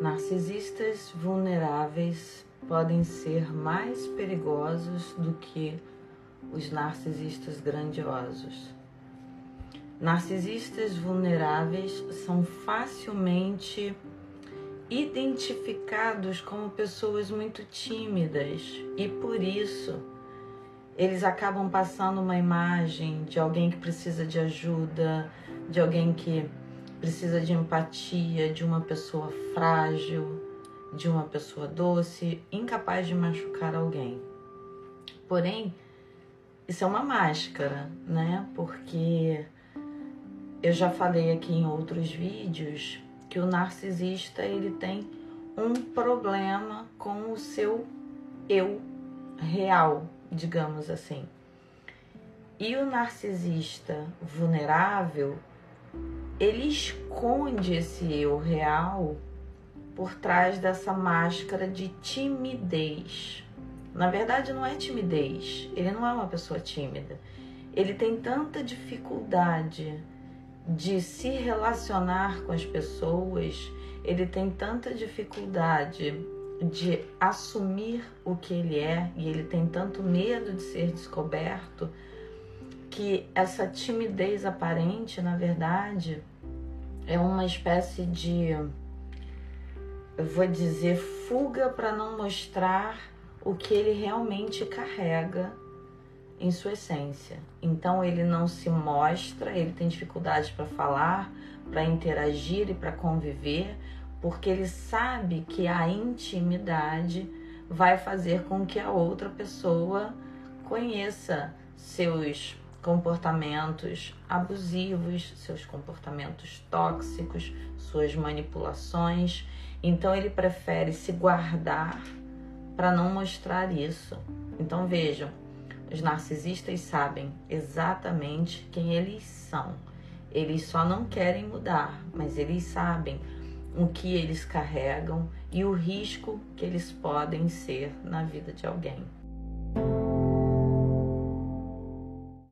Narcisistas vulneráveis podem ser mais perigosos do que os narcisistas grandiosos. Narcisistas vulneráveis são facilmente identificados como pessoas muito tímidas e por isso eles acabam passando uma imagem de alguém que precisa de ajuda, de alguém que precisa de empatia, de uma pessoa frágil, de uma pessoa doce, incapaz de machucar alguém. Porém, isso é uma máscara, né? Porque eu já falei aqui em outros vídeos que o narcisista ele tem um problema com o seu eu real, digamos assim. E o narcisista vulnerável, ele esconde esse eu real por trás dessa máscara de timidez. Na verdade, não é timidez, ele não é uma pessoa tímida. Ele tem tanta dificuldade de se relacionar com as pessoas, ele tem tanta dificuldade de assumir o que ele é e ele tem tanto medo de ser descoberto que essa timidez aparente, na verdade, é uma espécie de, eu vou dizer, fuga para não mostrar o que ele realmente carrega em sua essência. Então ele não se mostra, ele tem dificuldade para falar, para interagir e para conviver, porque ele sabe que a intimidade vai fazer com que a outra pessoa conheça seus comportamentos abusivos, seus comportamentos tóxicos, suas manipulações. Então ele prefere se guardar para não mostrar isso. Então vejam, os narcisistas sabem exatamente quem eles são. Eles só não querem mudar, mas eles sabem o que eles carregam e o risco que eles podem ser na vida de alguém.